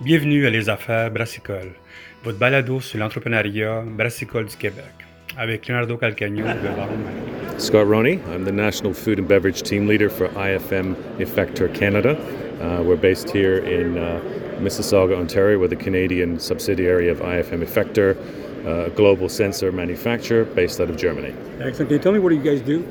Bienvenue à Les Affaires Brassicole, votre balado sur l'entrepreneuriat brassicole du Québec, avec Leonardo Calcagno de Baron Scott Roney, I'm the National Food and Beverage Team Leader for IFM Efector Canada. Uh, we're based here in uh, Mississauga, Ontario. We're the Canadian subsidiary of IFM Efector, uh, a global sensor manufacturer based out of Germany. Excellent. Can you tell me what do you guys do?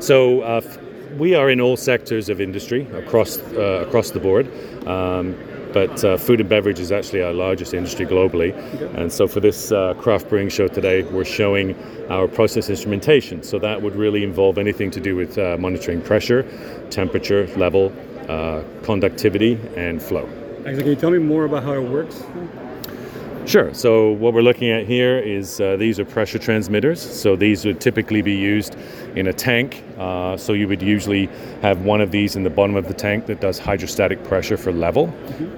So uh, f- we are in all sectors of industry across uh, across the board. Um, but uh, food and beverage is actually our largest industry globally. And so for this uh, craft brewing show today, we're showing our process instrumentation. So that would really involve anything to do with uh, monitoring pressure, temperature, level, uh, conductivity, and flow. Can you tell me more about how it works? Sure. So what we're looking at here is uh, these are pressure transmitters. So these would typically be used in a tank. Uh, so you would usually have one of these in the bottom of the tank that does hydrostatic pressure for level,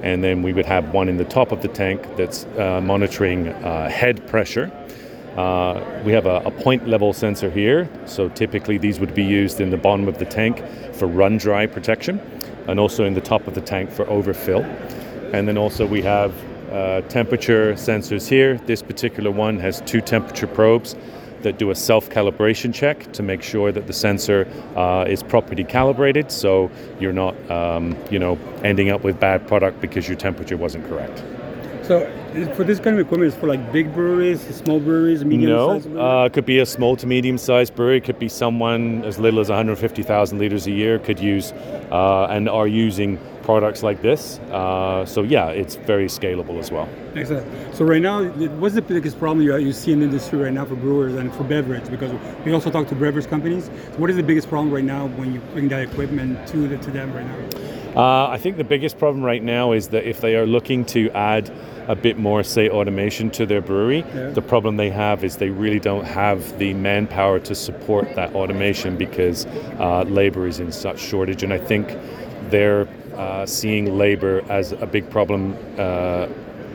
and then we would have one in the top of the tank that's uh, monitoring uh, head pressure. Uh, we have a, a point level sensor here, so typically these would be used in the bottom of the tank for run dry protection, and also in the top of the tank for overfill. And then also we have uh, temperature sensors here. This particular one has two temperature probes that do a self-calibration check to make sure that the sensor uh, is properly calibrated, so you're not, um, you know, ending up with bad product because your temperature wasn't correct. So, for this kind of equipment, it's for like big breweries, small breweries, medium No, sized breweries? uh, it could be a small to medium sized brewery. It could be someone as little as 150,000 liters a year could use uh, and are using products like this. Uh, so yeah, it's very scalable as well. Excellent. So right now, what's the biggest problem you, you see in the industry right now for brewers and for beverage? Because we also talk to beverage companies. So what is the biggest problem right now when you bring that equipment to the, to them right now? Uh, I think the biggest problem right now is that if they are looking to add a bit more, say, automation to their brewery, Yeah. the problem they have is they really don't have the manpower to support that automation because uh, labor is in such shortage. And I think they're uh, seeing labor as a big problem, uh,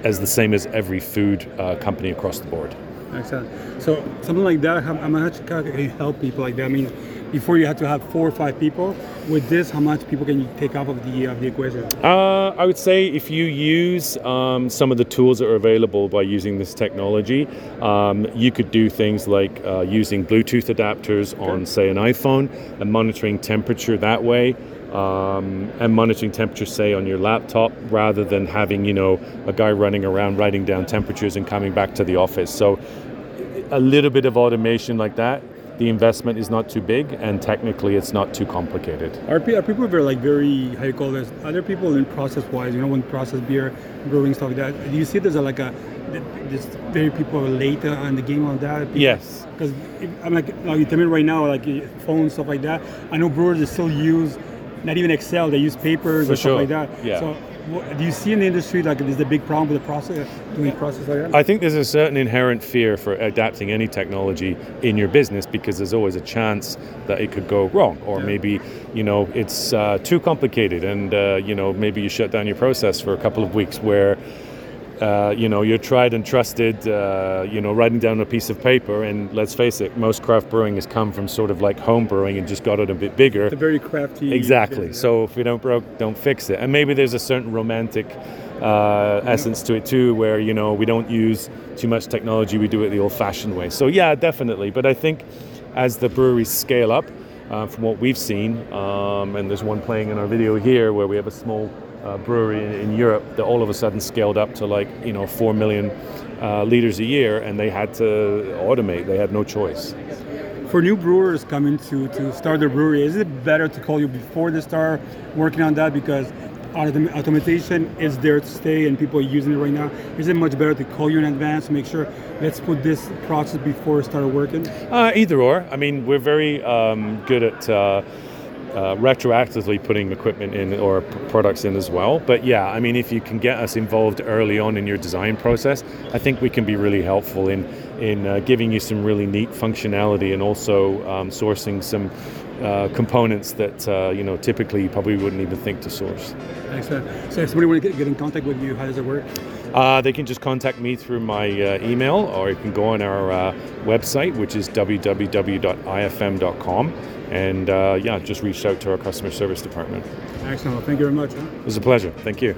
as the same as every food uh, company across the board. Excellent. So something like that, how, how much can you help people like that? I mean, before you had to have four or five people. With this, how much people can you take off of the of the equation? Uh, I would say if you use um, some of the tools that are available by using this technology, um, you could do things like uh, using Bluetooth adapters on, say, an iPhone and monitoring temperature that way. Um, and monitoring temperature, say, on your laptop, rather than having you know a guy running around writing down temperatures and coming back to the office. So, a little bit of automation like that, the investment is not too big, and technically, it's not too complicated. Are, are people very like very how you call this? Other people in process wise, you know, when process beer, brewing stuff like that. Do you see there's a, like a just very people are late on the game on that? Yes. Because I'm like, like you tell me right now, like eh, phones stuff like that. I know brewers they still use not even Excel; they use papers For or sure. stuff like that. Yeah. So, do you see in the industry like there's a big problem with the process doing process like that? I think there's a certain inherent fear for adapting any technology in your business because there's always a chance that it could go wrong, or Yeah. maybe you know it's uh, too complicated, and uh, you know maybe you shut down your process for a couple of weeks where. Uh, you know, you're tried and trusted, uh, you know, writing down a piece of paper. And let's face it, most craft brewing has come from sort of like home brewing and just got it a bit bigger. A very crafty. Exactly. business. So if you don't broke, don't fix it. And maybe there's a certain romantic uh, essence to it too, where you know we don't use too much technology. We do it the old-fashioned way. So yeah, definitely. But I think as the breweries scale up, uh, from what we've seen, um, and there's one playing in our video here where we have a small uh, brewery in, in Europe that all of a sudden scaled up to like you know four million uh, liters a year, and they had to automate. They had no choice. For new brewers coming to, to start their brewery, is it better to call you before they start working on that because autom- automation is there to stay and people are using it right now? Is it much better to call you in advance to make sure let's put this process before it started working? Uh, either or. I mean, we're very um, good at uh, retroactively putting equipment in or products in as well. But yeah, I mean, if you can get us involved early on in your design process, I think we can be really helpful in in uh, giving you some really neat functionality and also um, sourcing some. Uh, components that uh, you know typically you probably wouldn't even think to source. Excellent. So if somebody want to get, get in contact with you, how does it work? Uh, they can just contact me through my uh, email, or you can go on our uh, website, which is www.ifm.com, and uh, yeah, just reach out to our customer service department. Excellent. Thank you very much. huh? It was a pleasure. Thank you.